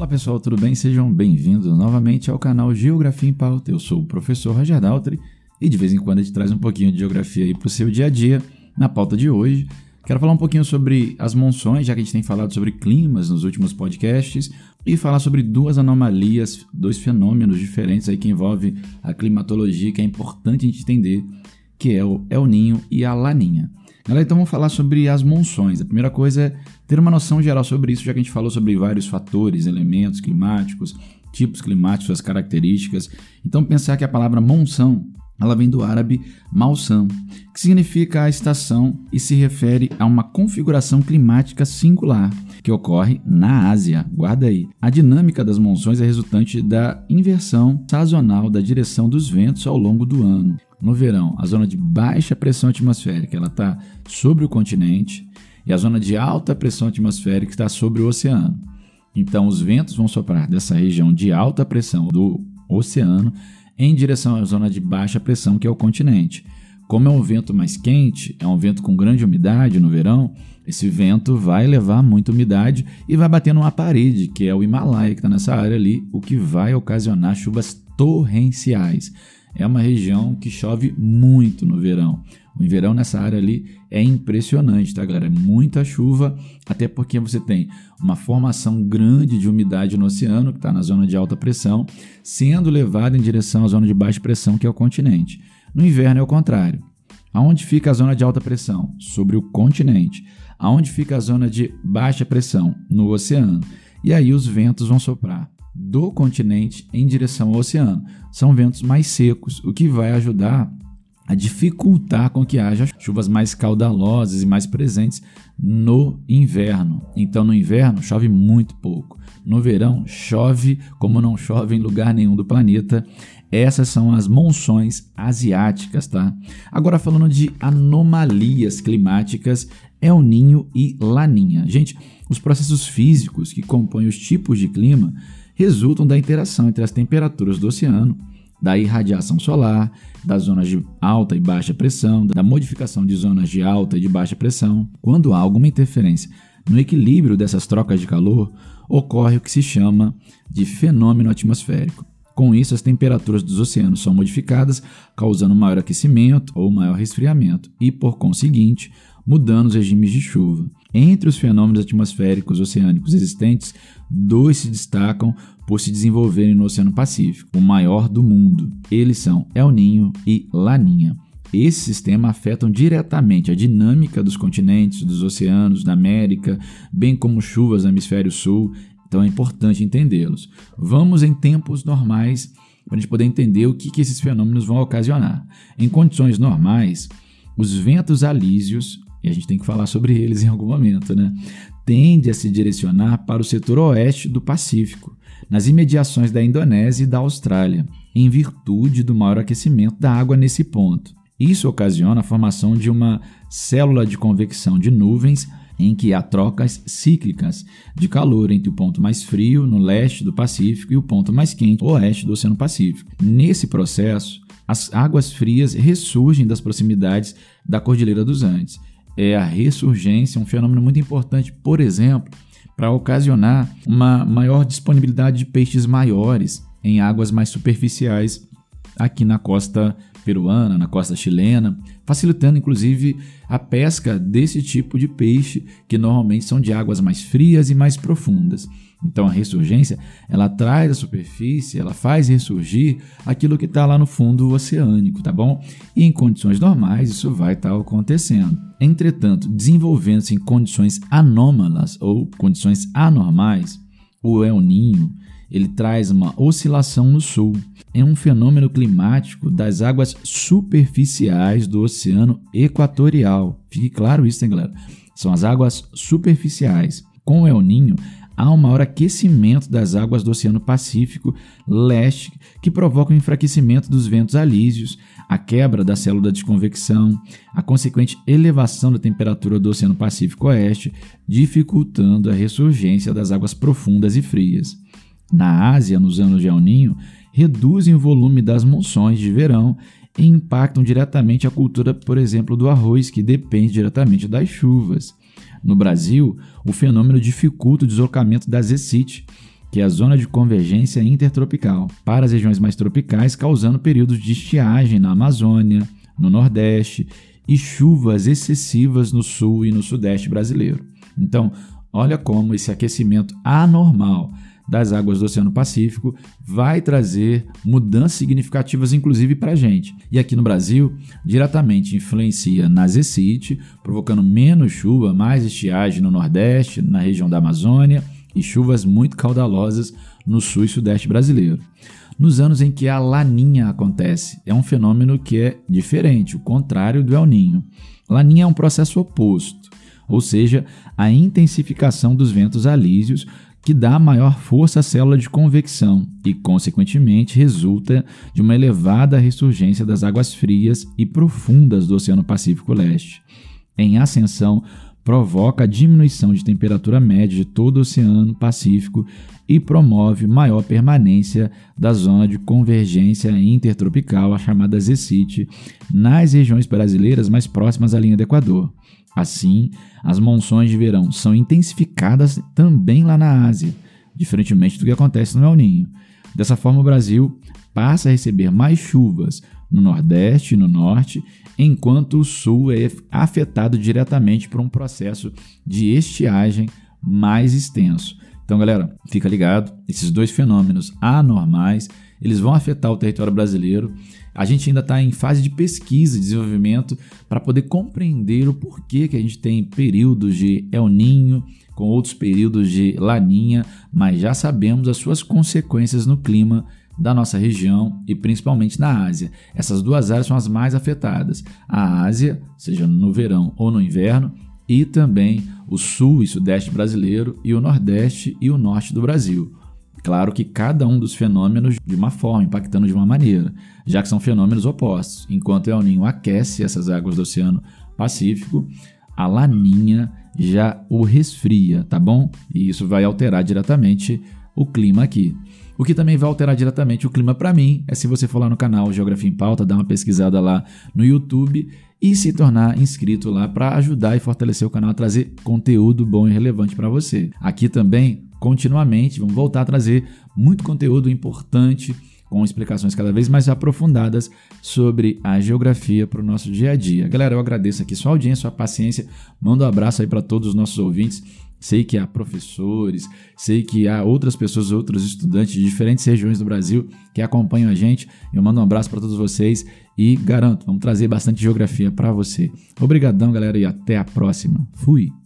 Olá pessoal, tudo bem? Sejam bem-vindos novamente ao canal Geografia em Pauta. Eu sou o professor Roger Daltri e de vez em quando a gente traz um pouquinho de geografia aí para o seu dia a dia. Na pauta de hoje, quero falar um pouquinho sobre as monções, já que a gente tem falado sobre climas nos últimos podcasts, e falar sobre duas anomalias, dois fenômenos diferentes aí que envolvem a climatologia, que é importante a gente entender, que é o El Ninho e a Laninha. Então vamos falar sobre as monções. A primeira coisa é ter uma noção geral sobre isso, já que a gente falou sobre vários fatores, elementos climáticos, tipos climáticos, suas características. Então pensar que a palavra monção ela vem do árabe malsam, que significa a estação e se refere a uma configuração climática singular que ocorre na Ásia. Guarda aí. A dinâmica das monções é resultante da inversão sazonal da direção dos ventos ao longo do ano. No verão, a zona de baixa pressão atmosférica ela está sobre o continente e a zona de alta pressão atmosférica está sobre o oceano. Então, os ventos vão soprar dessa região de alta pressão do oceano em direção à zona de baixa pressão, que é o continente. Como é um vento mais quente, é um vento com grande umidade no verão, esse vento vai levar muita umidade e vai bater numa parede, que é o Himalaia, que está nessa área ali, o que vai ocasionar chuvas torrenciais é uma região que chove muito no verão. O verão nessa área ali é impressionante, tá, galera? É muita chuva, até porque você tem uma formação grande de umidade no oceano, que está na zona de alta pressão, sendo levada em direção à zona de baixa pressão, que é o continente. No inverno é o contrário. Aonde fica a zona de alta pressão? Sobre o continente. Aonde fica a zona de baixa pressão? No oceano. E aí os ventos vão soprar do continente em direção ao oceano. São ventos mais secos, o que vai ajudar a dificultar com que haja chuvas mais caudalosas e mais presentes no inverno. Então, no inverno chove muito pouco. No verão chove como não chove em lugar nenhum do planeta. Essas são as monções asiáticas, tá? Agora falando de anomalias climáticas, El Ninho e Laninha. Gente, os processos físicos que compõem os tipos de clima resultam da interação entre as temperaturas do oceano, da irradiação solar, das zonas de alta e baixa pressão, da modificação de zonas de alta e de baixa pressão. Quando há alguma interferência no equilíbrio dessas trocas de calor, ocorre o que se chama de fenômeno atmosférico. Com isso, as temperaturas dos oceanos são modificadas, causando maior aquecimento ou maior resfriamento, e, por conseguinte, mudando os regimes de chuva. Entre os fenômenos atmosféricos oceânicos existentes, dois se destacam por se desenvolverem no Oceano Pacífico, o maior do mundo. Eles são El Ninho e Laninha. Esse sistema afetam diretamente a dinâmica dos continentes, dos oceanos, da América, bem como chuvas no hemisfério sul, então é importante entendê-los. Vamos em tempos normais para a gente poder entender o que, que esses fenômenos vão ocasionar. Em condições normais, os ventos alísios e a gente tem que falar sobre eles em algum momento, né? Tende a se direcionar para o setor oeste do Pacífico, nas imediações da Indonésia e da Austrália, em virtude do maior aquecimento da água nesse ponto. Isso ocasiona a formação de uma célula de convecção de nuvens em que há trocas cíclicas de calor entre o ponto mais frio, no leste do Pacífico, e o ponto mais quente, oeste do Oceano Pacífico. Nesse processo, as águas frias ressurgem das proximidades da Cordilheira dos Andes é a ressurgência, um fenômeno muito importante, por exemplo, para ocasionar uma maior disponibilidade de peixes maiores em águas mais superficiais aqui na costa peruana, na costa chilena, facilitando inclusive a pesca desse tipo de peixe que normalmente são de águas mais frias e mais profundas. Então a ressurgência, ela traz à superfície, ela faz ressurgir aquilo que está lá no fundo oceânico, tá bom? E em condições normais isso vai estar tá acontecendo. Entretanto, desenvolvendo-se em condições anômalas ou condições anormais, o El Ninho ele traz uma oscilação no sul. É um fenômeno climático das águas superficiais do Oceano Equatorial. Fique claro isso, hein, galera? São as águas superficiais. Com o El Ninho, há um maior aquecimento das águas do Oceano Pacífico Leste, que provoca o enfraquecimento dos ventos alísios, a quebra da célula de convecção, a consequente elevação da temperatura do Oceano Pacífico Oeste, dificultando a ressurgência das águas profundas e frias. Na Ásia, nos anos de El Ninho, reduzem o volume das monções de verão e impactam diretamente a cultura, por exemplo, do arroz, que depende diretamente das chuvas. No Brasil, o fenômeno dificulta o deslocamento das ECIT, que é a zona de convergência intertropical, para as regiões mais tropicais, causando períodos de estiagem na Amazônia, no Nordeste e chuvas excessivas no sul e no sudeste brasileiro. Então, olha como esse aquecimento anormal das águas do Oceano Pacífico vai trazer mudanças significativas, inclusive para a gente. E aqui no Brasil, diretamente influencia na Zecite, provocando menos chuva, mais estiagem no Nordeste, na região da Amazônia e chuvas muito caudalosas no sul e sudeste brasileiro. Nos anos em que a laninha acontece, é um fenômeno que é diferente, o contrário do El Ninho. Laninha é um processo oposto, ou seja, a intensificação dos ventos alísios que dá maior força à célula de convecção e, consequentemente, resulta de uma elevada ressurgência das águas frias e profundas do Oceano Pacífico Leste. Em ascensão, provoca a diminuição de temperatura média de todo o Oceano Pacífico e promove maior permanência da zona de convergência intertropical, a chamada ZCIT, nas regiões brasileiras mais próximas à linha do Equador. Assim, as monções de verão são intensificadas também lá na Ásia, diferentemente do que acontece no El Ninho. Dessa forma, o Brasil passa a receber mais chuvas no Nordeste e no Norte, enquanto o Sul é afetado diretamente por um processo de estiagem mais extenso. Então, galera, fica ligado, esses dois fenômenos anormais, eles vão afetar o território brasileiro a gente ainda está em fase de pesquisa e desenvolvimento para poder compreender o porquê que a gente tem períodos de El Ninho, com outros períodos de Laninha, mas já sabemos as suas consequências no clima da nossa região e principalmente na Ásia. Essas duas áreas são as mais afetadas. A Ásia, seja no verão ou no inverno, e também o sul e sudeste brasileiro e o nordeste e o norte do Brasil. Claro que cada um dos fenômenos de uma forma, impactando de uma maneira, já que são fenômenos opostos. Enquanto o El Ninho aquece essas águas do Oceano Pacífico, a Laninha já o resfria, tá bom? E isso vai alterar diretamente o clima aqui. O que também vai alterar diretamente o clima para mim é se você for lá no canal Geografia em Pauta, dar uma pesquisada lá no YouTube e se tornar inscrito lá para ajudar e fortalecer o canal a trazer conteúdo bom e relevante para você. Aqui também continuamente. Vamos voltar a trazer muito conteúdo importante com explicações cada vez mais aprofundadas sobre a geografia para o nosso dia a dia. Galera, eu agradeço aqui sua audiência, sua paciência. Mando um abraço aí para todos os nossos ouvintes. Sei que há professores, sei que há outras pessoas, outros estudantes de diferentes regiões do Brasil que acompanham a gente. Eu mando um abraço para todos vocês e garanto, vamos trazer bastante geografia para você. Obrigadão, galera, e até a próxima. Fui!